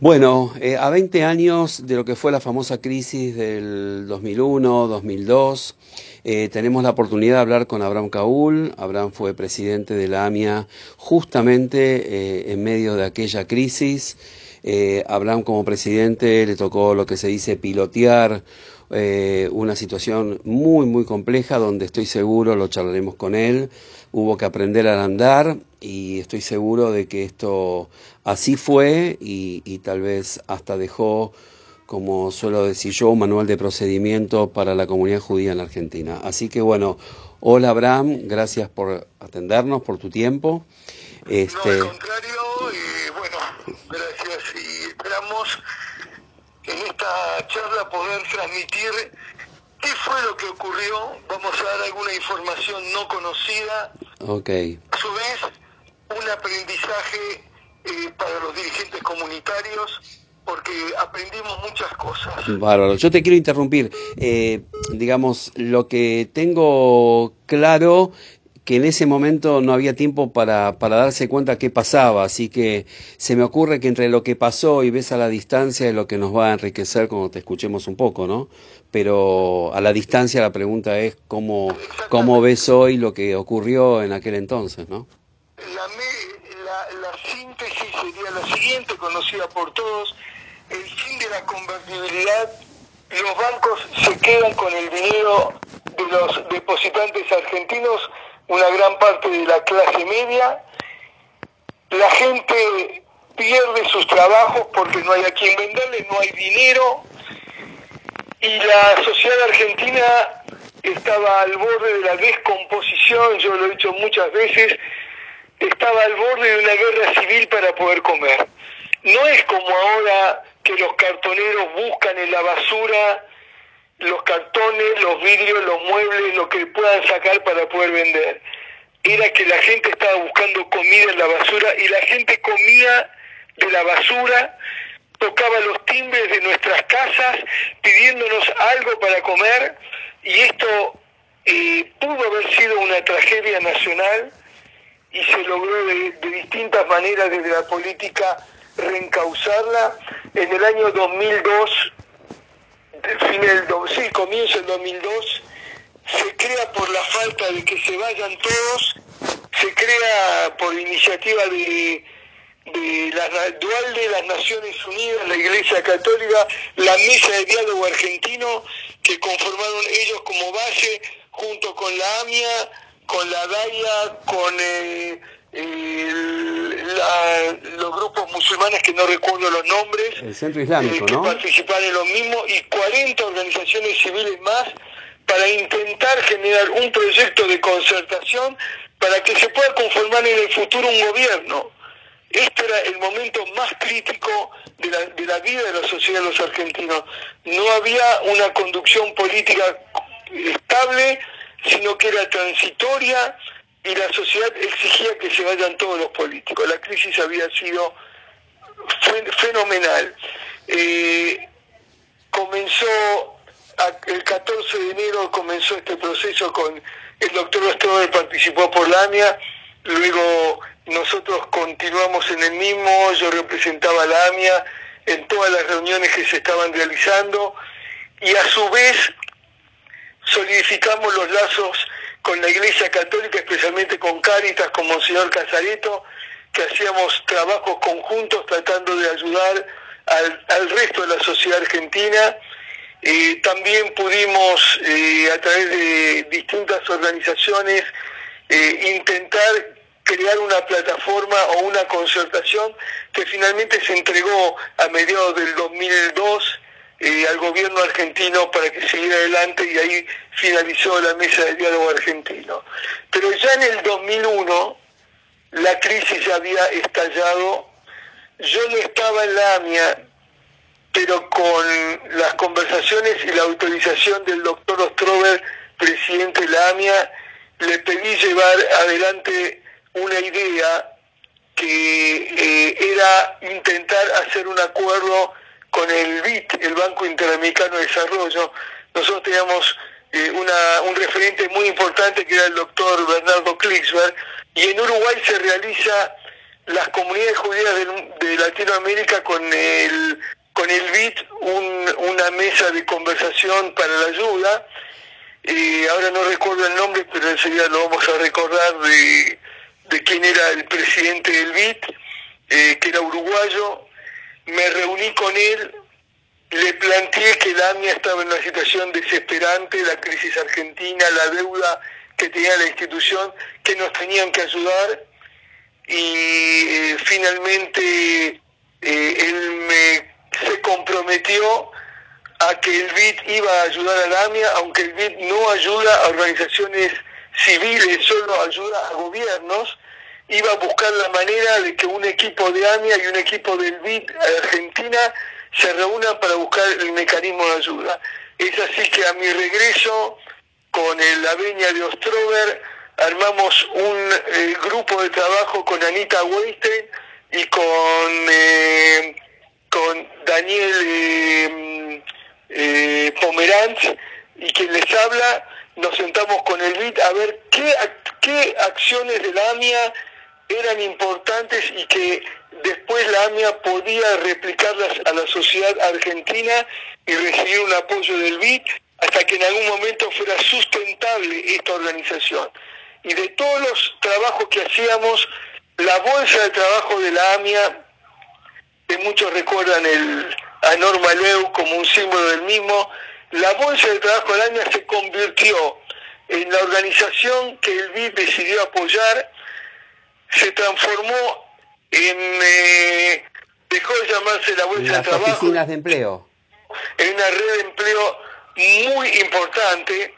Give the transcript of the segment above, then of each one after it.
Bueno, eh, a 20 años de lo que fue la famosa crisis del 2001, 2002, eh, tenemos la oportunidad de hablar con Abraham Kaul. Abraham fue presidente de la AMIA justamente eh, en medio de aquella crisis. Abraham como presidente le tocó lo que se dice pilotear una situación muy, muy compleja donde estoy seguro, lo charlaremos con él, hubo que aprender a andar y estoy seguro de que esto así fue y, tal vez hasta dejó, como suelo decir yo, un manual de procedimiento para la comunidad judía en la Argentina. Así que bueno, hola Abraham, gracias por atendernos, por tu tiempo. Este... No, al contrario, eh, bueno, gracias y esperamos en esta charla poder transmitir qué fue lo que ocurrió, vamos a dar alguna información no conocida. Ok. A su vez, un aprendizaje eh, para los dirigentes comunitarios porque aprendimos muchas cosas. Bárbaro, yo te quiero interrumpir. Eh, digamos, lo que tengo claro que en ese momento no había tiempo para, para darse cuenta qué pasaba, así que se me ocurre que entre lo que pasó y ves a la distancia es lo que nos va a enriquecer cuando te escuchemos un poco, ¿no? Pero a la distancia la pregunta es cómo, cómo ves hoy lo que ocurrió en aquel entonces, ¿no? la, síntesis sería la siguiente, conocida por todos, el fin de la convertibilidad, los bancos se quedan con el dinero de los depositantes argentinos, una gran parte de la clase media, la gente pierde sus trabajos porque no hay a quien venderle, no hay dinero, y la sociedad argentina estaba al borde de la descomposición, yo lo he dicho muchas veces, estaba al borde de una guerra civil para poder comer. No es como ahora que los cartoneros buscan en la basura los cartones, los vidrios, los muebles, lo que puedan sacar para poder vender. Era que la gente estaba buscando comida en la basura y la gente comía de la basura, tocaba los timbres de nuestras casas pidiéndonos algo para comer y esto eh, pudo haber sido una tragedia nacional y se logró de, distintas maneras desde la política reencauzarla. En el año 2002, fin sí, comienzo del 2002, se crea por la falta de que se vayan todos, se crea por iniciativa de, de la dual de las Naciones Unidas, la Iglesia Católica, la Mesa de Diálogo Argentino, que conformaron ellos como base, junto con la AMIA, con la DAIA, con eh, los grupos musulmanes que no recuerdo los nombres, el Centro Islámico, eh, que participan en lo mismo, y 40 organizaciones civiles más para intentar generar un proyecto de concertación para que se pueda conformar en el futuro un gobierno. Este era el momento más crítico de la, de la vida de la sociedad de los argentinos. No había una conducción política estable, sino que era transitoria y la sociedad exigía que se vayan todos los políticos. La crisis había sido fenomenal. Eh, comenzó el 14 de enero comenzó este proceso con el doctor Ostrode participó por la AMIA, luego nosotros continuamos en el mismo, yo representaba la AMIA en todas las reuniones que se estaban realizando y a su vez solidificamos los lazos con la Iglesia Católica, especialmente con Cáritas, con Monseñor Casareto, que hacíamos trabajos conjuntos tratando de ayudar al, resto de la sociedad argentina. También pudimos, eh, a través de distintas organizaciones, eh, intentar crear una plataforma o una concertación que finalmente se entregó a mediados del 2002 al gobierno argentino para que siguiera adelante y ahí finalizó la mesa de diálogo argentino. Pero ya en el 2001 la crisis ya había estallado, yo no estaba en la AMIA, pero con las conversaciones y la autorización del doctor Ostrover, presidente de la AMIA, le pedí llevar adelante una idea que eh, era intentar hacer un acuerdo con el BIT, el Banco Interamericano de Desarrollo, nosotros teníamos eh, una, un referente muy importante que era el doctor Bernardo Klicksberg, y en Uruguay se realiza las comunidades judías de, Latinoamérica con el con el BIT una mesa de conversación para la ayuda. Eh, ahora no recuerdo el nombre, pero enseguida lo vamos a recordar de, de quién era el presidente del BIT, eh, que era uruguayo. Me reuní con él, le planteé que la AMIA estaba en una situación desesperante, la crisis argentina, la deuda que tenía la institución, que nos tenían que ayudar y eh, finalmente eh, él me, se comprometió a que el BID iba a ayudar a la AMIA, aunque el BID no ayuda a organizaciones civiles, solo ayuda a gobiernos, iba a buscar la manera de que un equipo de AMIA y un equipo del BID Argentina se reúnan para buscar el mecanismo de ayuda. Es así que a mi regreso con la veña de Ostrover armamos un eh, grupo de trabajo con Anita Weinstein y con, eh, con Daniel eh, eh, Pomeranz y quien les habla, nos sentamos con el BIT a ver qué, qué acciones de la AMIA eran importantes y que después la AMIA podía replicarlas a la sociedad argentina y recibir un apoyo del BIT hasta que en algún momento fuera sustentable esta organización. Y de todos los trabajos que hacíamos, la bolsa de trabajo de la AMIA, que muchos recuerdan el, a Norma Leu como un símbolo del mismo, la bolsa de trabajo de la AMIA se convirtió en la organización que el BID decidió apoyar, se transformó en, eh, dejó de llamarse la bolsa de trabajo. oficinas de empleo. En una red de empleo muy importante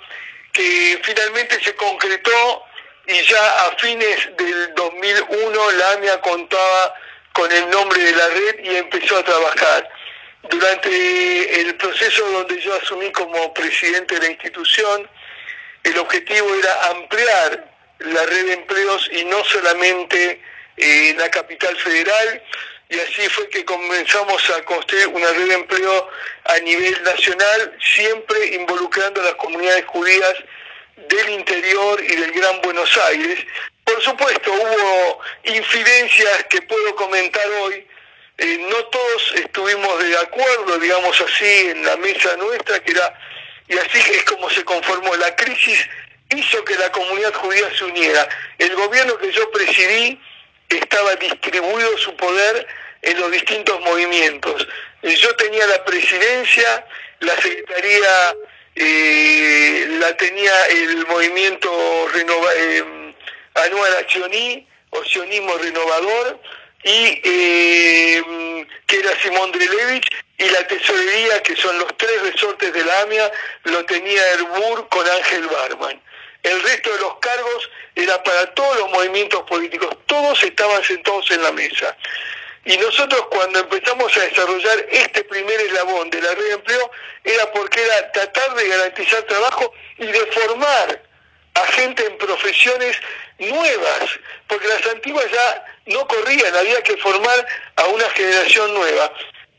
que finalmente se concretó y ya a fines del 2001 la AMIA contaba con el nombre de la red y empezó a trabajar. Durante el proceso donde yo asumí como presidente de la institución, el objetivo era ampliar la red de empleos y no solamente en la capital federal, y así fue que comenzamos a construir una red de empleo a nivel nacional, siempre involucrando a las comunidades judías del interior y del Gran Buenos Aires. Por supuesto, hubo incidencias que puedo comentar hoy. Eh, no todos estuvimos de acuerdo, digamos así, en la mesa nuestra, que era, y así es como se conformó la crisis, hizo que la comunidad judía se uniera. El gobierno que yo presidí estaba distribuido su poder en los distintos movimientos. Yo tenía la presidencia, la secretaría eh, la tenía el movimiento renova, eh, Anual Accioní, o Sionismo Renovador, y eh, que era Simón Drelevich, y la tesorería, que son los tres resortes de la AMIA, lo tenía Herbur con Ángel Barman. El resto de los cargos era para todos los movimientos políticos, todos estaban sentados en la mesa. Y nosotros cuando empezamos a desarrollar este primer eslabón de la red de empleo era porque era tratar de garantizar trabajo y de formar a gente en profesiones nuevas, porque las antiguas ya no corrían, había que formar a una generación nueva.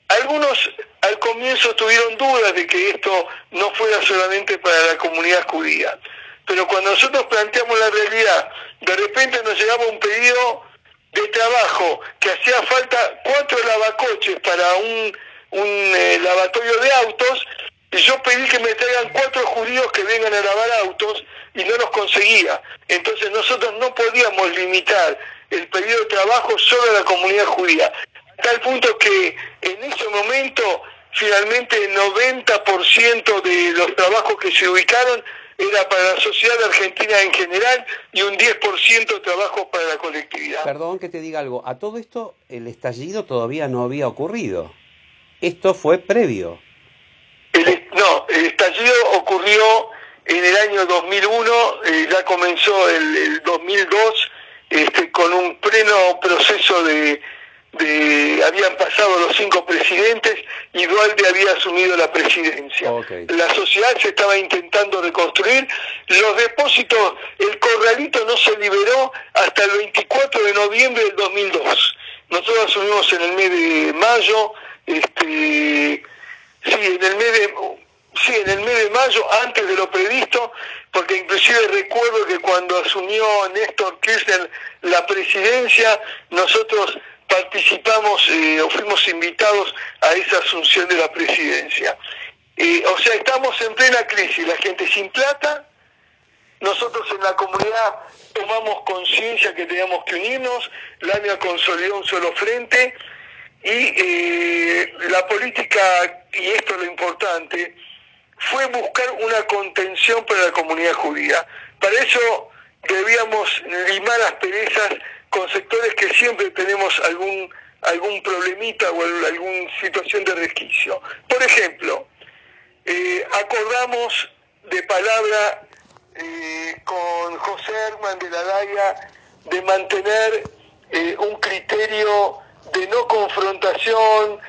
Algunos al comienzo tuvieron dudas de que esto no fuera solamente para la comunidad judía, pero cuando nosotros planteamos la realidad, de repente nos llegaba un pedido de trabajo que hacía falta cuatro lavacoches para un, un eh, lavatorio de autos, y yo pedí que me traigan cuatro judíos que vengan a lavar autos y no los conseguía. Entonces nosotros no podíamos limitar el pedido de trabajo solo a la comunidad judía. Tal punto que en ese momento finalmente el 90% de los trabajos que se ubicaron era para la sociedad argentina en general y un 10% de trabajo para la colectividad. Perdón que te diga algo, a todo esto el estallido todavía no había ocurrido. Esto fue previo. no, el estallido ocurrió en el año 2001, eh, ya comenzó el, el 2002 este, con un pleno proceso de, de, habían pasado los cinco presidentes y Dualde había asumido la presidencia. La sociedad se estaba intentando reconstruir, los depósitos, el corralito no se liberó hasta el 24 de noviembre del 2002. Nosotros asumimos en el mes de mayo, este, sí, en el mes de, sí, en el mes de mayo, antes de lo previsto, porque inclusive recuerdo que cuando asumió Néstor Kirchner la presidencia, nosotros participamos eh, o fuimos invitados a esa asunción de la presidencia. Eh, o sea, estamos en plena crisis, la gente sin plata, nosotros en la comunidad tomamos conciencia que teníamos que unirnos, la consolidó un solo frente y eh, la política, y esto es lo importante, fue buscar una contención para la comunidad judía. Para eso debíamos limar las perezas con sectores que siempre tenemos algún algún problemita o alguna situación de resquicio. Por ejemplo, eh, acordamos de palabra eh, con José Herman de la Daya de mantener eh, un criterio de no confrontación,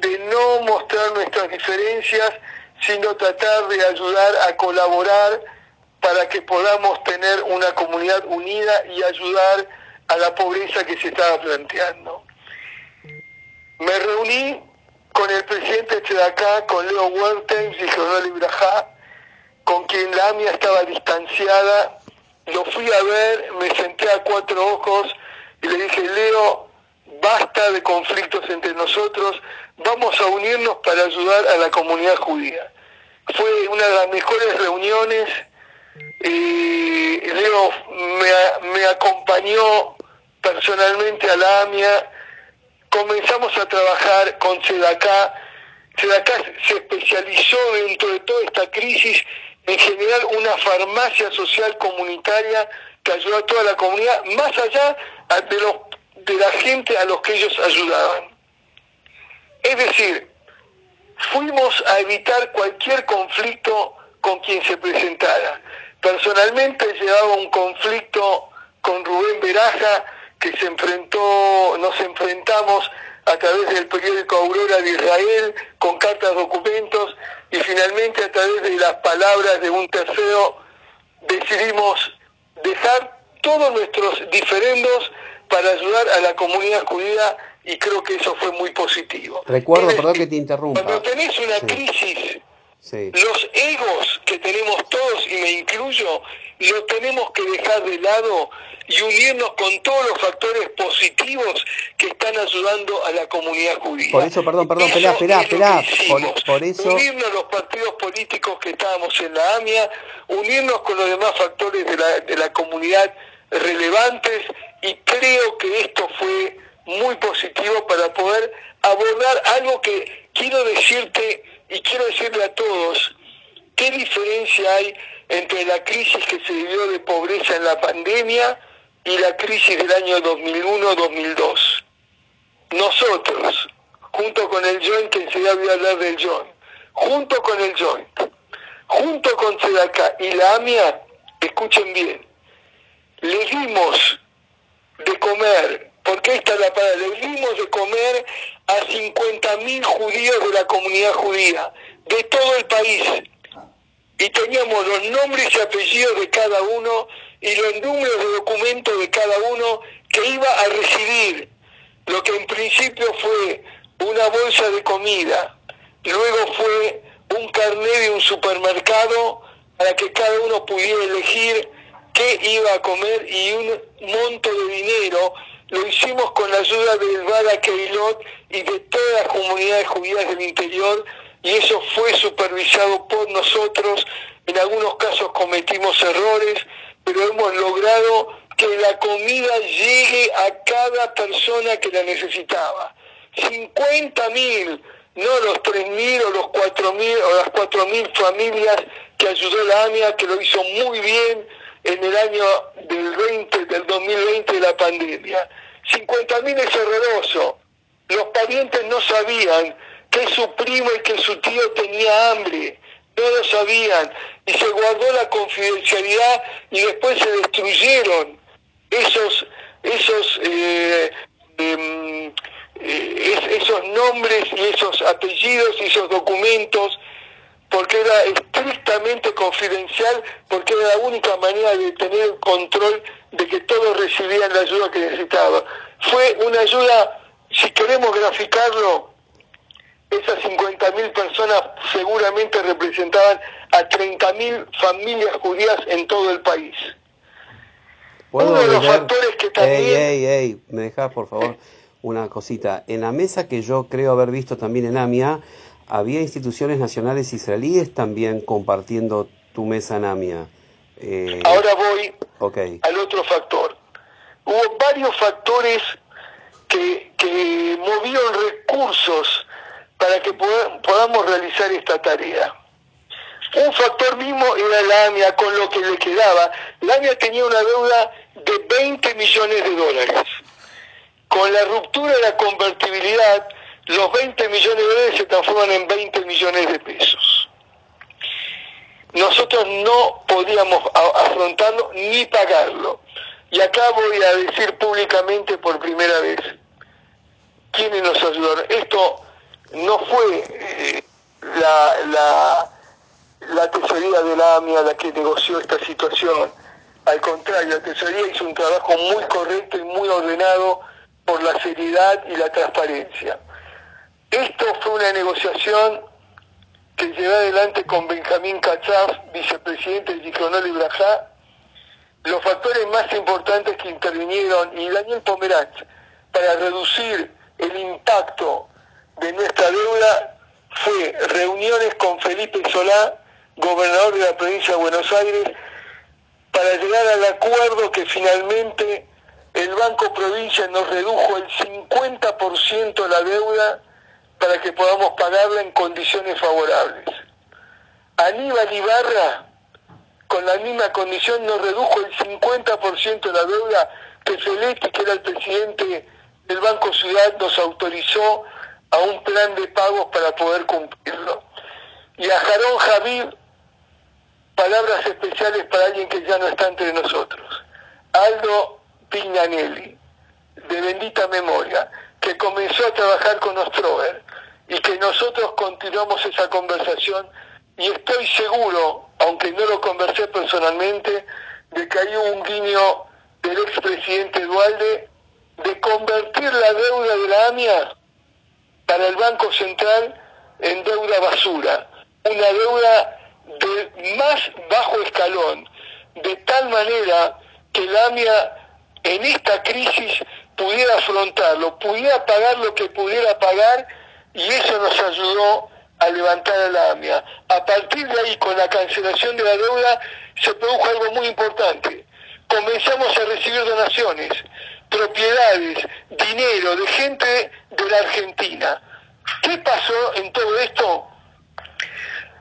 de no mostrar nuestras diferencias, sino tratar de ayudar a colaborar para que podamos tener una comunidad unida y ayudar a la pobreza que se estaba planteando. Me reuní con el presidente de acá, con Leo Wertheim y Jornal Ibrahá, con quien la AMIA estaba distanciada. Lo fui a ver, me senté a cuatro ojos y le dije, Leo, basta de conflictos entre nosotros, vamos a unirnos para ayudar a la comunidad judía. Fue una de las mejores reuniones. Eh, Leo me, me acompañó personalmente a la AMIA comenzamos a trabajar con SEDACA. SEDACA se especializó dentro de toda esta crisis en generar una farmacia social comunitaria que ayudó a toda la comunidad, más allá de, los, de la gente a los que ellos ayudaban. Es decir, fuimos a evitar cualquier conflicto con quien se presentara. Personalmente llevaba un conflicto con Rubén Beraja, que se enfrentó, nos enfrentamos a través del periódico Aurora de Israel, con cartas, documentos, y finalmente a través de las palabras de un tercero decidimos dejar todos nuestros diferendos para ayudar a la comunidad judía y creo que eso fue muy positivo. Recuerdo, perdón que te interrumpa. Cuando tenés una crisis, los egos que tenemos todos, y me incluyo, los tenemos que dejar de lado y unirnos con todos los factores positivos que están ayudando a la comunidad judía. Por eso, perdón, perdón, esperá, esperá, esperá. Por, eso... Unirnos a los partidos políticos que estábamos en la AMIA, unirnos con los demás factores de la, de la comunidad relevantes y creo que esto fue muy positivo para poder abordar algo que quiero decirte y quiero decirle a todos, ¿qué diferencia hay entre la crisis que se vivió de pobreza en la pandemia y la crisis del año 2001-2002? Nosotros, junto con el joint, que enseguida voy a hablar del joint, junto con el joint, junto con SEDACA y la AMIA, escuchen bien, le dimos de comer, porque esta es la palabra, le dimos de comer a 50.000 judíos de la comunidad judía, de todo el país. Y teníamos los nombres y apellidos de cada uno y los números de documentos de cada uno que iba a recibir lo que en principio fue una bolsa de comida, luego fue un carnet de un supermercado para que cada uno pudiera elegir qué iba a comer y un monto de dinero lo hicimos con la ayuda del Bala Keilot y de todas las comunidades judías del interior y eso fue supervisado por nosotros. En algunos casos cometimos errores, pero hemos logrado que la comida llegue a cada persona que la necesitaba. 50 mil, no los 3 mil o los 4 mil o las 4 mil familias que ayudó la AMIA, que lo hizo muy bien en el año del 20, del 2020 de la pandemia. 50.000 es horroroso. Los parientes no sabían que su primo y que su tío tenía hambre. No lo sabían. Y se guardó la confidencialidad y después se destruyeron esos, esos, eh, em, eh, esos nombres y esos apellidos y esos documentos porque era estrictamente confidencial, porque era la única manera de tener control de que todos recibían la ayuda que necesitaban. Fue una ayuda, si queremos graficarlo, esas 50.000 personas seguramente representaban a 30.000 familias judías en todo el país. Uno de los factores que también... Ey, ey, ey, me dejas por favor una cosita. En la mesa que yo creo haber visto también en AMIA, había instituciones nacionales israelíes también compartiendo tu mesa en AMIA. Eh, Ahora voy al otro factor. Hubo varios factores que, que movieron recursos para que podamos realizar esta tarea. Un factor mismo era la AMIA con lo que le quedaba. La AMIA tenía una deuda de 20 millones de dólares. Con la ruptura de la convertibilidad, los 20 millones de dólares se transforman en 20 millones de pesos. Nosotros no podíamos afrontarlo ni pagarlo. Y acá voy a decir públicamente por primera vez quiénes nos ayudaron. Esto no fue eh, la, la, la tesorería de la AMIA la que negoció esta situación. Al contrario, la tesorería hizo un trabajo muy correcto y muy ordenado por la seriedad y la transparencia. Esto fue una negociación que llevé adelante con Benjamín Cachaf, vicepresidente de Yiconol y Brajá, los factores más importantes que intervinieron y Daniel Pomeranch para reducir el impacto de nuestra deuda fue reuniones con Felipe Solá, gobernador de la provincia de Buenos Aires, para llegar al acuerdo que finalmente el Banco Provincia nos redujo el 50% la deuda para que podamos pagarla en condiciones favorables. Aníbal Ibarra, con la misma condición, nos redujo el 50% la deuda que Feletti, que era el presidente del Banco Ciudad, nos autorizó a un plan de pagos para poder cumplirlo. Y a Jarón Javid, palabras especiales para alguien que ya no está entre nosotros. Aldo Pignanelli, de bendita memoria, que comenzó a trabajar con Ostrover y que nosotros continuamos esa conversación y estoy seguro, aunque no lo conversé personalmente, de que hay un guiño del expresidente Dualde de convertir la deuda de la AMIA para el Banco Central en deuda basura, una deuda de más bajo escalón, de tal manera que la AMIA en esta crisis pudiera afrontarlo, pudiera pagar lo que pudiera pagar y eso nos ayudó a levantar a la AMIA. A partir de ahí, con la cancelación de la deuda, se produjo algo muy importante. Comenzamos a recibir donaciones propiedades, dinero de gente de la Argentina. ¿Qué pasó en todo esto?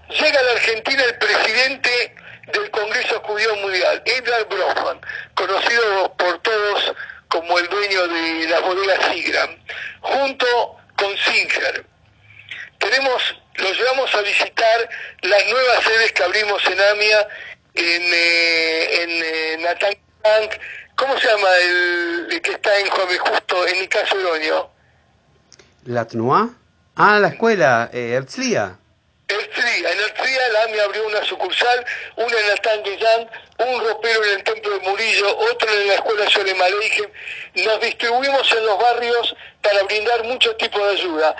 Llega a la Argentina el presidente del Congreso Judío Mundial, Edward Brockman, conocido por todos como el dueño de las bodegas Sigram, junto con Singer. Tenemos, lo llevamos a visitar las nuevas sedes que abrimos en AMIA, en, eh, en eh, ¿Cómo se llama el, que está en Jueves Justo, en mi caso Ironio? ¿La TNUA? Ah, la escuela, eh, Herzliya. Herzliya, en Herzliya la AMI abrió una sucursal, una en el Tanguellán, un ropero en el Templo de Murillo, otro en la Escuela Yolem Nos distribuimos en los barrios para brindar muchos tipos de ayuda.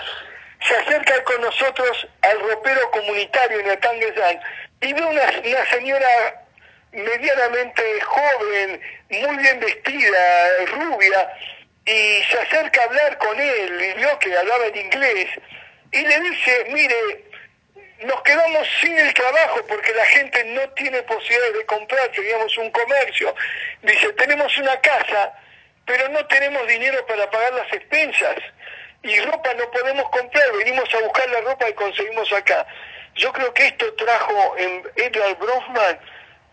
Se acerca con nosotros al ropero comunitario en Tanguellán y ve una, una señora medianamente joven, muy bien vestida, rubia, y se acerca a hablar con él, y vio que hablaba en inglés, y le dice, mire, nos quedamos sin el trabajo porque la gente no tiene posibilidad de comprar, teníamos un comercio. Dice, tenemos una casa, pero no tenemos dinero para pagar las expensas. Y ropa no podemos comprar, venimos a buscar la ropa y conseguimos acá. Yo creo que esto trajo en Edward Brofman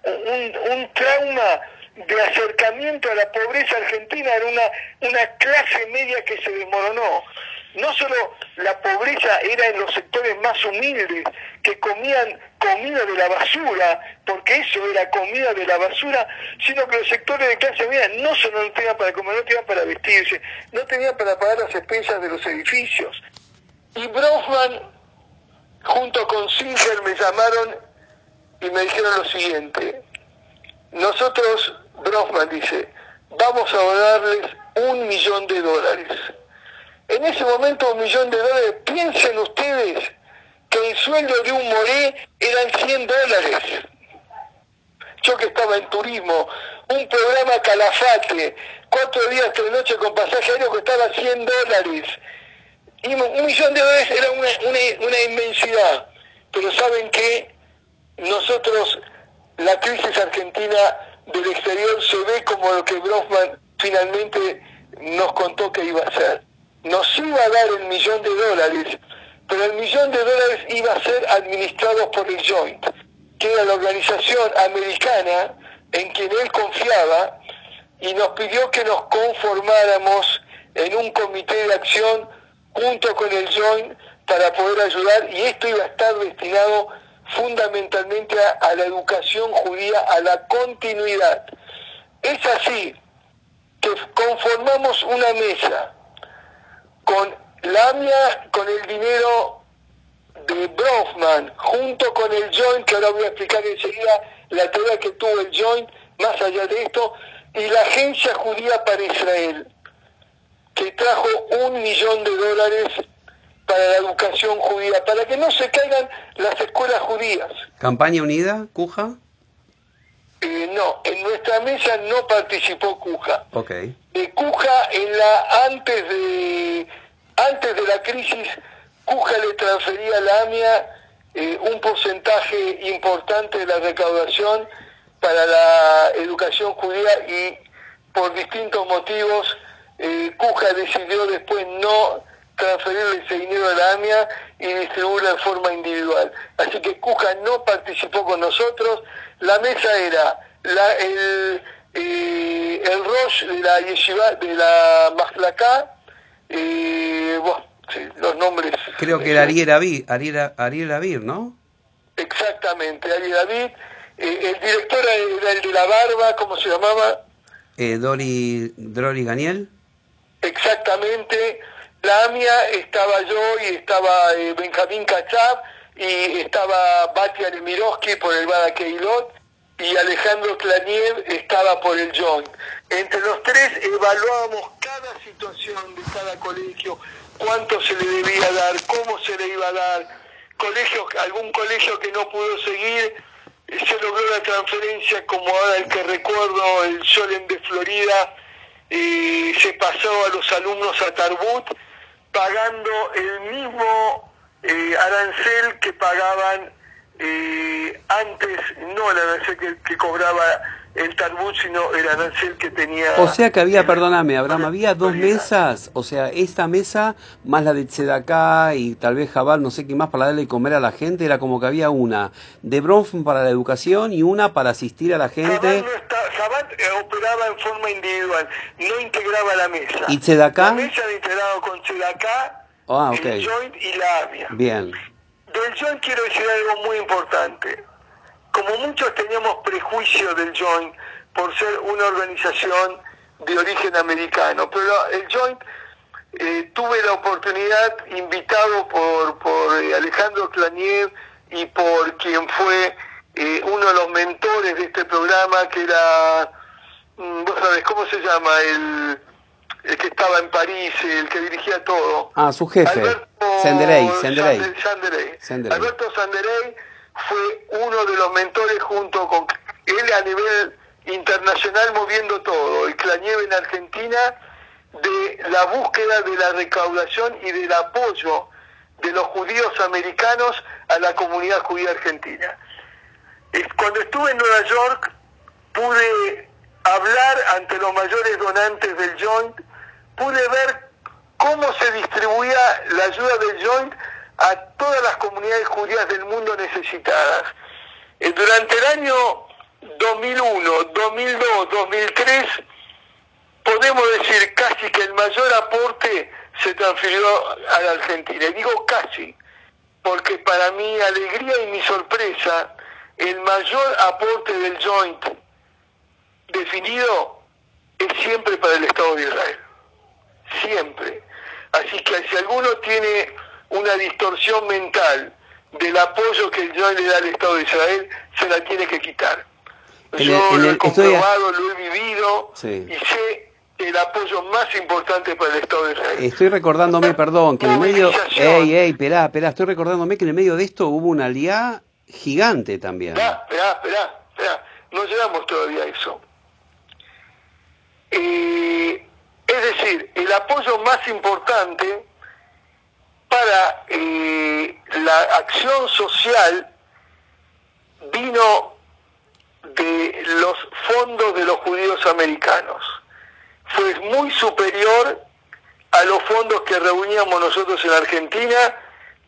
un, un trauma de acercamiento a la pobreza argentina, era una, una clase media que se desmoronó. No solo la pobreza era en los sectores más humildes, que comían comida de la basura, porque eso era comida de la basura, sino que los sectores de clase media no solo no tenían para comer, no tenían para vestirse, no tenían para pagar las expensas de los edificios. Y Brofman, junto con Singer, me llamaron y me dijeron lo siguiente, nosotros, Brofman dice, vamos a darles un millón de dólares. En ese momento un millón de dólares, piensen ustedes que el sueldo de un moré eran 100 dólares. Yo que estaba en turismo, un programa calafate, cuatro días, tres noches con pasaje aéreo costaba 100 dólares. Un millón de dólares era una, una, inmensidad. Pero ¿saben qué? Nosotros, la crisis argentina del exterior se ve como lo que Brofman finalmente nos contó que iba a hacer. Nos iba a dar el millón de dólares, pero el millón de dólares iba a ser administrado por el Joint, que era la organización americana en quien él confiaba y nos pidió que nos conformáramos en un comité de acción junto con el Joint para poder ayudar y esto iba a estar destinado fundamentalmente a, la educación judía, a la continuidad. Es así que conformamos una mesa con la con el dinero de Brofman, junto con el Joint, que ahora voy a explicar enseguida la teoría que tuvo el Joint, más allá de esto, y la Agencia Judía para Israel, que trajo un millón de dólares para la educación judía, para que no se caigan las escuelas judías. ¿Campaña Unida, Cuja? Eh, no, en nuestra mesa no participó Cuja. Okay. De Cuja, en la, antes, de, antes de la crisis, Cuja le transfería a la AMIA eh, un porcentaje importante de la recaudación para la educación judía y por distintos motivos eh, Cuja decidió después no transferirle ese dinero a la AMIA y distribuirlo en forma individual. Así que Cuja no participó con nosotros. La mesa era la, el, eh, el Rosh de la Yeshiva, de la Maslacá, eh, bueno, los nombres. Creo que era Ariel David, Ariel, Ariel ¿no? Exactamente, Ariel David. Eh, el director era el de la barba, ¿cómo se llamaba? Eh, Dori, Dori Ganiel. Exactamente la AMIA estaba yo y estaba eh, Benjamín Cachab y estaba Batia Nemirovsky por el Bada Keilot y Alejandro Claniev estaba por el Joint. Entre los tres evaluábamos cada situación de cada colegio, cuánto se le debía dar, cómo se le iba a dar. Colegios, algún colegio que no pudo seguir, se logró la transferencia, como ahora el que recuerdo, el Solen de Florida, eh, se pasó a los alumnos a Tarbut pagando el mismo eh, arancel que pagaban eh, antes, no el arancel que, cobraba el Talmud, sino el arancel que tenía... O sea que había, perdóname, Abraham, había dos mesas, o sea, esta mesa más la de Tzedaká y tal vez Jabal, no sé qué más, para darle y comer a la gente, era como que había una de Bronfman para la educación y una para asistir a la gente... Jabal, eh, operaba en forma individual, no integraba la mesa. ¿Y Tzedaká? La mesa integrado con Tzedaká, ah, el Joint y la AMIA. Bien. Del Joint quiero decir algo muy importante. Como muchos teníamos prejuicio del Joint por ser una organización de origen americano, pero el Joint eh, tuve la oportunidad, invitado por, por eh, Alejandro Claniev y por quien fue eh, uno de los mentores de este programa, que era, mm, vos sabés, ¿cómo se llama? El, el que estaba en París, el que dirigía todo. Ah, su jefe. Alberto Senderey, Alberto Sanderey fue uno de los mentores junto con él a nivel internacional moviendo todo, el Clanieve en Argentina, de la búsqueda de la recaudación y del apoyo de los judíos americanos a la comunidad judía argentina. Cuando estuve en Nueva York pude hablar ante los mayores donantes del Joint pude ver cómo se distribuía la ayuda del Joint a todas las comunidades judías del mundo necesitadas. Eh, durante el año 2001, 2002, 2003, podemos decir casi que el mayor aporte se transfirió a la Argentina. Y digo casi, porque para mi alegría y mi sorpresa, el mayor aporte del joint definido es siempre para el Estado de Israel siempre. Así que si alguno tiene una distorsión mental del apoyo que yo le da al Estado de Israel, se la tiene que quitar. yo lo he comprobado, lo he vivido y sé el apoyo más importante para el Estado de Israel. Estoy recordándome, perdón, que en el medio... Ey, ey, esperá, esperá, estoy recordándome que en el medio de esto hubo una aliá gigante también. Esperá, esperá, esperá, no llegamos todavía a eso. Eh, es decir, el apoyo más importante para eh, la acción social vino de los fondos de los judíos americanos. Fue muy superior a los fondos que reuníamos nosotros en Argentina,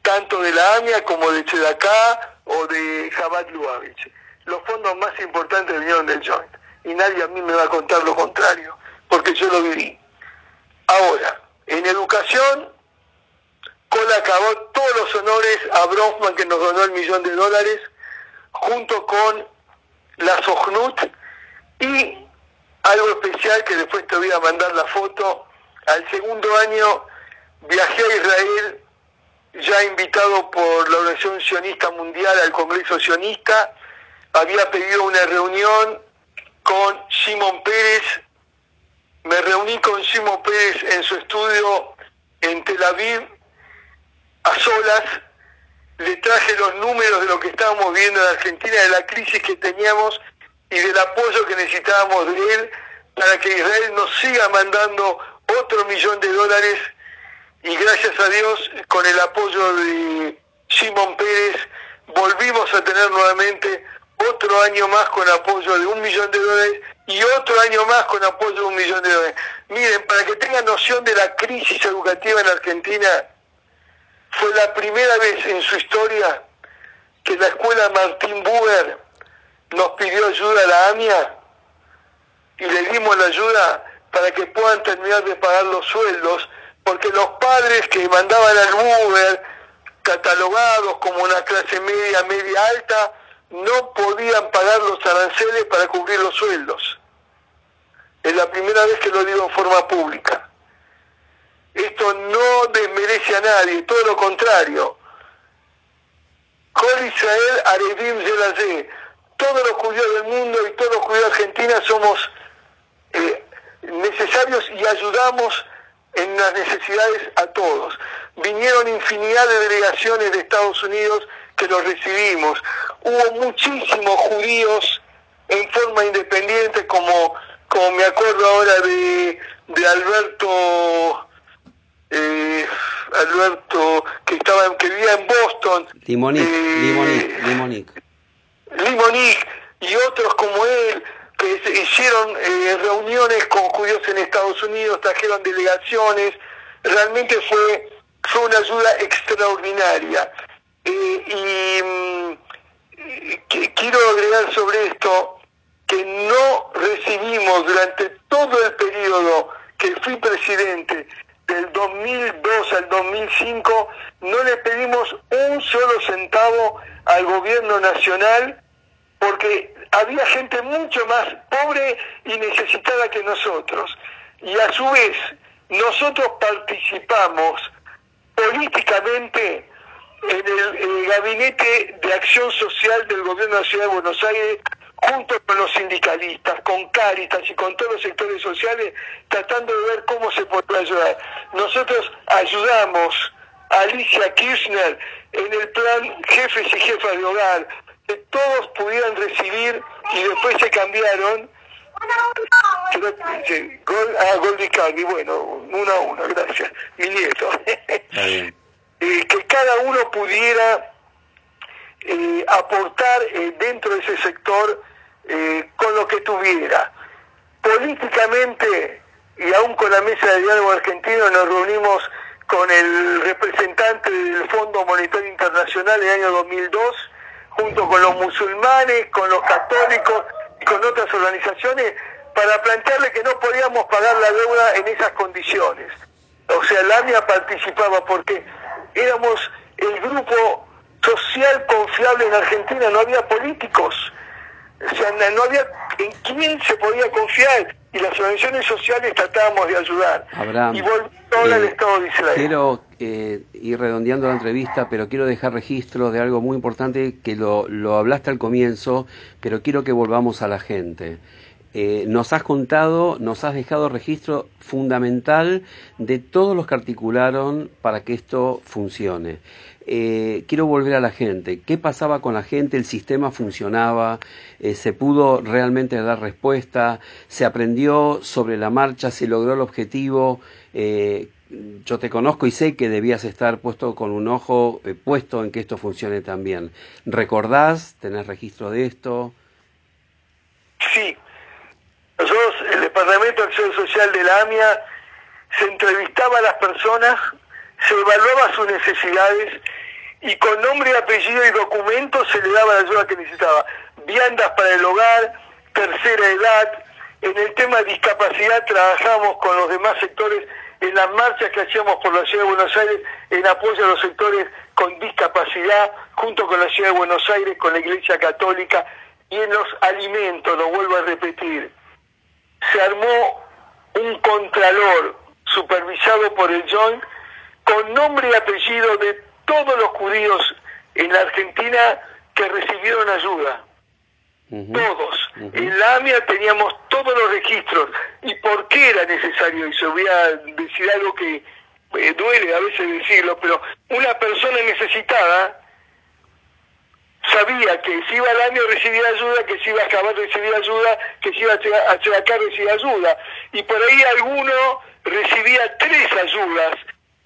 tanto de la AMIA como de Chedacá o de Jabat Lubavitch. Los fondos más importantes vinieron del Joint. Y nadie a mí me va a contar lo contrario, porque yo lo viví. Ahora, en educación, Cola acabó todos los honores a Bronfman que nos donó el millón de dólares, junto con la Sojnut y algo especial que después te voy a mandar la foto. Al segundo año viajé a Israel, ya invitado por la Organización Sionista Mundial al Congreso Sionista, había pedido una reunión con Simón Pérez, me reuní con Simón Pérez en su estudio en Tel Aviv a solas, le traje los números de lo que estábamos viendo en Argentina, de la crisis que teníamos y del apoyo que necesitábamos de él para que Israel nos siga mandando otro millón de dólares y gracias a Dios con el apoyo de Simón Pérez volvimos a tener nuevamente otro año más con apoyo de un millón de dólares y otro año más con apoyo de un millón de dólares. Miren, para que tengan noción de la crisis educativa en Argentina, fue la primera vez en su historia que la escuela Martín Buber nos pidió ayuda a la AMIA y le dimos la ayuda para que puedan terminar de pagar los sueldos, porque los padres que mandaban al Buber, catalogados como una clase media, media alta, no podían pagar los aranceles para cubrir los sueldos. Es la primera vez que lo digo en forma pública. Esto no desmerece a nadie, todo lo contrario. Col Israel Arevim Zelazé. Todos los judíos del mundo y todos los judíos de Argentina somos eh, necesarios y ayudamos en las necesidades a todos. Vinieron infinidad de delegaciones de Estados Unidos que los recibimos. Hubo muchísimos judíos en forma independiente, como, como me acuerdo ahora de, de Alberto eh, Alberto, que estaba que vivía en Boston. Limonic, eh, Limonic, Limonic. y otros como él, que hicieron eh, reuniones con judíos en Estados Unidos, trajeron delegaciones, realmente fue, fue una ayuda extraordinaria. y mm, quiero agregar sobre esto que no recibimos durante todo el periodo que fui presidente del 2002 al 2005 no le pedimos un solo centavo al gobierno nacional porque había gente mucho más pobre y necesitada que nosotros. Y a su vez, nosotros participamos políticamente en el, el, Gabinete de Acción Social del Gobierno de la Ciudad de Buenos Aires junto con los sindicalistas, con Cáritas y con todos los sectores sociales, tratando de ver cómo se puede ayudar. Nosotros ayudamos a Alicia Kirchner en el plan jefes y jefas de hogar, que todos pudieran recibir y después se cambiaron. Gol, ah, gol de bueno, uno a uno, gracias, mi nieto. eh, que cada uno pudiera eh, aportar dentro de ese sector eh, con lo que tuviera. Políticamente, y aún con la mesa de diálogo argentino, nos reunimos con el representante del Fondo Monetario Internacional en el año 2002, junto con los musulmanes, con los católicos y con otras organizaciones, para plantearle que no podíamos pagar la deuda en esas condiciones. O sea, la AMIA participaba porque éramos el grupo social confiable en Argentina, no había políticos. O sea, no había en quién se podía confiar y las organizaciones sociales tratábamos de ayudar. Abraham, y volvió eh, al Estado de Israel. Quiero eh, ir redondeando la entrevista, pero quiero dejar registro de algo muy importante que lo, lo hablaste al comienzo, pero quiero que volvamos a la gente. eh, nos has contado, nos has dejado registro fundamental de todos los que articularon para que esto funcione. Eh, quiero volver a la gente. ¿Qué pasaba con la gente? ¿El sistema funcionaba? Eh, ¿Se pudo realmente dar respuesta? ¿Se aprendió sobre la marcha? ¿Se logró el objetivo? Eh, yo te conozco y sé que debías estar puesto con un ojo puesto en que esto funcione también. ¿Recordás? ¿Tenés registro de esto? Sí. Nosotros, el Departamento de Acción Social de la AMIA, se entrevistaba a las personas se evaluaba sus necesidades y con nombre, apellido y documentos se le daba la ayuda que necesitaba. Viandas para el hogar, tercera edad. En el tema de discapacidad trabajamos con los demás sectores en las marchas que hacíamos por la Ciudad de Buenos Aires en apoyo a los sectores con discapacidad, junto con la Ciudad de Buenos Aires, con la Iglesia Católica, y en los alimentos, lo vuelvo a repetir, se armó un contralor supervisado por el Joint con nombre y apellido de todos los judíos en la Argentina que recibieron ayuda. Todos. En la AMIA teníamos todos los registros. ¿Y por qué era necesario eso? Voy a decir algo que eh, duele a veces decirlo, pero una persona necesitada sabía que si iba al AMIA recibía ayuda, que si iba a acabar recibir ayuda, que si iba a acá recibir ayuda. Y por ahí alguno recibía tres ayudas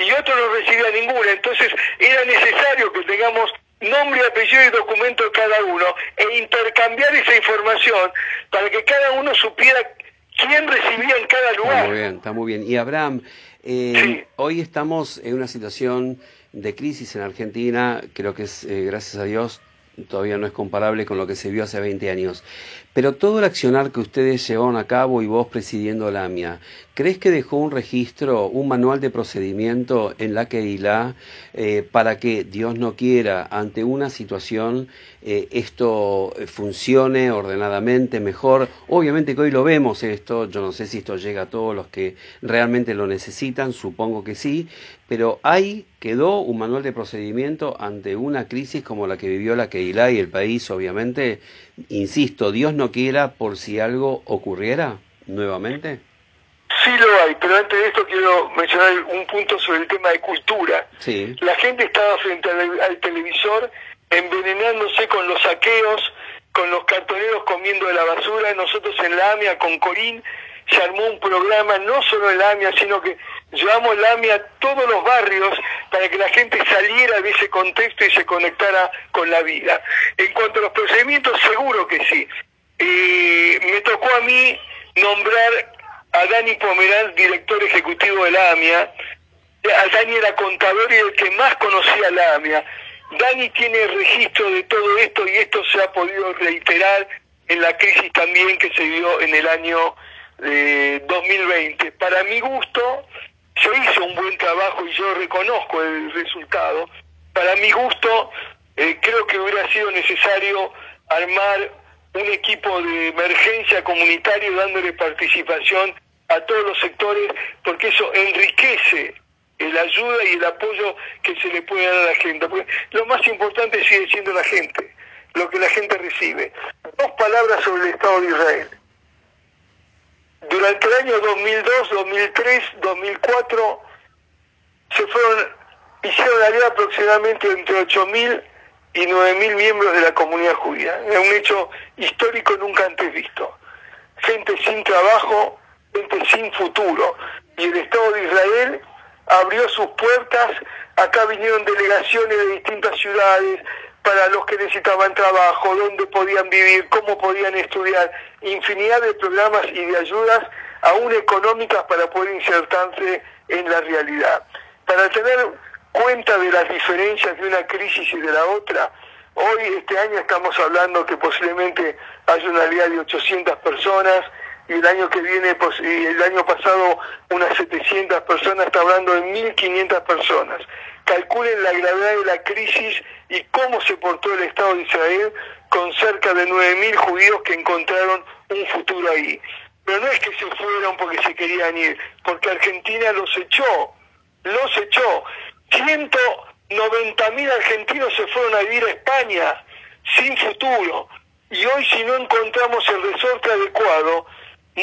y otro no recibía ninguna. Entonces era necesario que tengamos nombre, apellido y documento de cada uno e intercambiar esa información para que cada uno supiera quién recibía en cada lugar. Está muy bien, está muy bien. Y Abraham, eh, hoy estamos en una situación de crisis en Argentina, creo que es, eh, gracias a Dios, todavía no es comparable con lo que se vio hace 20 años. Pero todo el accionar que ustedes llevaron a cabo y vos presidiendo la AMIA, ¿crees que dejó un registro, un manual de procedimiento en la que eh, para que, Dios no quiera, ante una situación eh, esto funcione ordenadamente, mejor? Obviamente que hoy lo vemos esto, yo no sé si esto llega a todos los que realmente lo necesitan, supongo que sí, pero ahí quedó un manual de procedimiento ante una crisis como la que vivió la Keilah y el país, obviamente, insisto, Dios no quiera por si algo ocurriera nuevamente? Sí lo hay, pero antes de esto quiero mencionar un punto sobre el tema de cultura. Sí. La gente estaba frente al, televisor envenenándose con los saqueos, con los cartoneros comiendo de la basura. Nosotros en la AMIA con Corín se armó un programa, no solo en la AMIA, sino que llevamos la AMIA a todos los barrios para que la gente saliera de ese contexto y se conectara con la vida. En cuanto a los procedimientos, seguro que sí. Me tocó a mí nombrar a Dani Pomerán, director ejecutivo de la AMIA. Dani era contador y el que más conocía la AMIA. Dani tiene registro de todo esto y esto se ha podido reiterar en la crisis también que se dio en el año 2020. Eh, Para mi gusto, se hizo un buen trabajo y yo reconozco el resultado. Para mi gusto, eh, creo que hubiera sido necesario armar un equipo de emergencia comunitario dándole participación a todos los sectores, porque eso enriquece la ayuda y el apoyo que se le puede dar a la gente. Porque lo más importante sigue siendo la gente, lo que la gente recibe. Dos palabras sobre el Estado de Israel. Durante el año 2002, 2003, 2004, se fueron, hicieron la aproximadamente entre 8.000 y 9.000 miembros de la comunidad judía. Es un hecho histórico nunca antes visto. Gente sin trabajo, gente sin futuro. Y el Estado de Israel abrió sus puertas, acá vinieron delegaciones de distintas ciudades para los que necesitaban trabajo, dónde podían vivir, cómo podían estudiar, infinidad de programas y de ayudas, aún económicas, para poder insertarse en la realidad. Para tener cuenta de las diferencias de una crisis y de la otra. Hoy, este año, estamos hablando que posiblemente haya una realidad de 800 personas y el año que viene, y el año pasado, unas 700 personas, está hablando de 1.500 personas. Calculen la gravedad de la crisis y cómo se portó el Estado de Israel con cerca de 9.000 judíos que encontraron un futuro ahí. Pero no es que se fueran porque se querían ir, porque Argentina los echó, los echó. 190 mil argentinos se fueron a vivir a España sin futuro. Y hoy si no encontramos el resorte adecuado,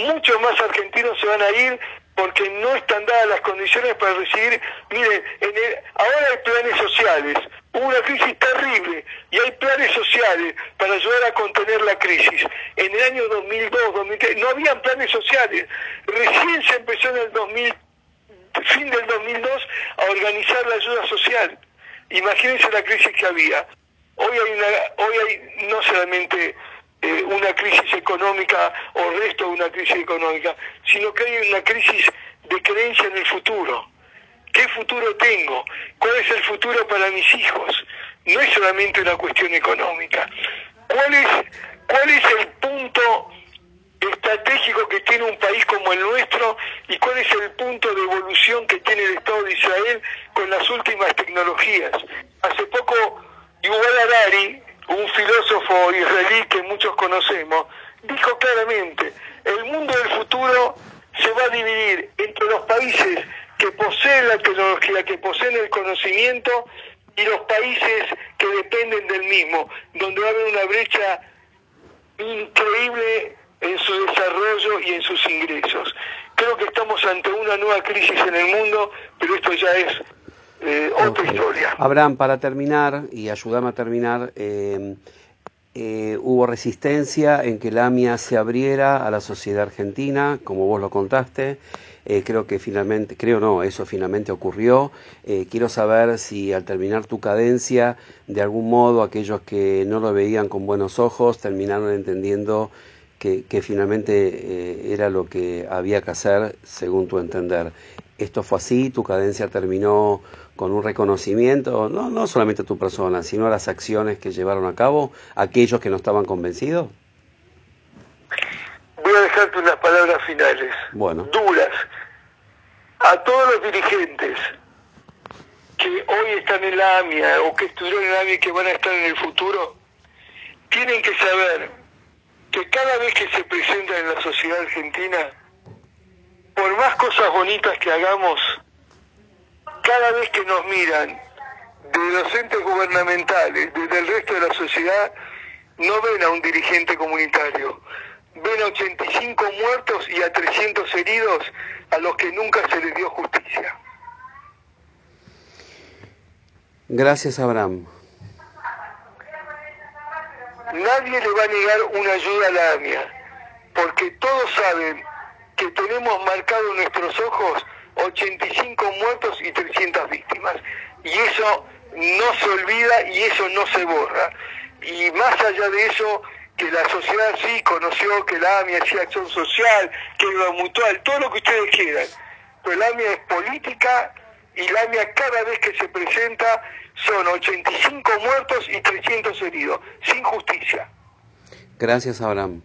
muchos más argentinos se van a ir porque no están dadas las condiciones para recibir, miren, en ahora hay planes sociales, hubo una crisis terrible y hay planes sociales para ayudar a contener la crisis. En el año 2002, 2003, no habían planes sociales, recién se empezó en el 2000, fin del 2002 a organizar la ayuda social. Imagínense la crisis que había. Hoy hay, una, hoy hay no solamente eh, una crisis económica o resto de una crisis económica, sino que hay una crisis de creencia en el futuro. ¿Qué futuro tengo? ¿Cuál es el futuro para mis hijos? No es solamente una cuestión económica. ¿Cuál es, cuál es el punto estratégico que tiene un país como el nuestro y cuál es el punto de evolución que tiene el Estado de Israel con las últimas tecnologías? Hace poco Yuval Harari, un filósofo israelí que muchos conocemos, dijo claramente, el mundo del futuro se va a dividir entre los países que poseen la tecnología, que poseen el conocimiento, y los países que dependen del mismo, donde va a haber una brecha increíble en su desarrollo y en sus ingresos. Creo que estamos ante una nueva crisis en el mundo, pero esto ya es eh, otra historia. Abraham, para terminar, y ayúdame a terminar, eh, eh, hubo resistencia en que la AMIA se abriera a la sociedad argentina, como vos lo contaste. creo que finalmente, creo no, eso finalmente ocurrió. quiero saber si al terminar tu cadencia, de algún modo aquellos que no lo veían con buenos ojos terminaron entendiendo que, que finalmente era lo que había que hacer según tu entender. ¿Esto fue así? ¿Tu cadencia terminó con un reconocimiento, no, no solamente a tu persona, sino a las acciones que llevaron a cabo aquellos que no estaban convencidos? Voy a dejarte unas palabras finales, bueno. duras. A todos los dirigentes que hoy están en la AMIA o que estuvieron en la AMIA y que van a estar en el futuro, tienen que saber que cada vez que se presentan en la sociedad argentina, por más cosas bonitas que hagamos, cada vez que nos miran de docentes gubernamentales, desde el resto de la sociedad, no ven a un dirigente comunitario, ven a 85 muertos y a 300 heridos a los que nunca se les dio justicia. Gracias, Abraham. Nadie le va a negar una ayuda a la AMIA, porque todos saben que tenemos marcado en nuestros ojos 85 muertos y 300 víctimas. Y eso no se olvida y eso no se borra. Y más allá de eso, que la sociedad sí conoció que la AMIA hacía acción social, que iba mutual, todo lo que ustedes quieran. Pero la AMIA es política y la AMIA cada vez que se presenta son 85 muertos y 300 heridos, sin justicia. Gracias, Abraham.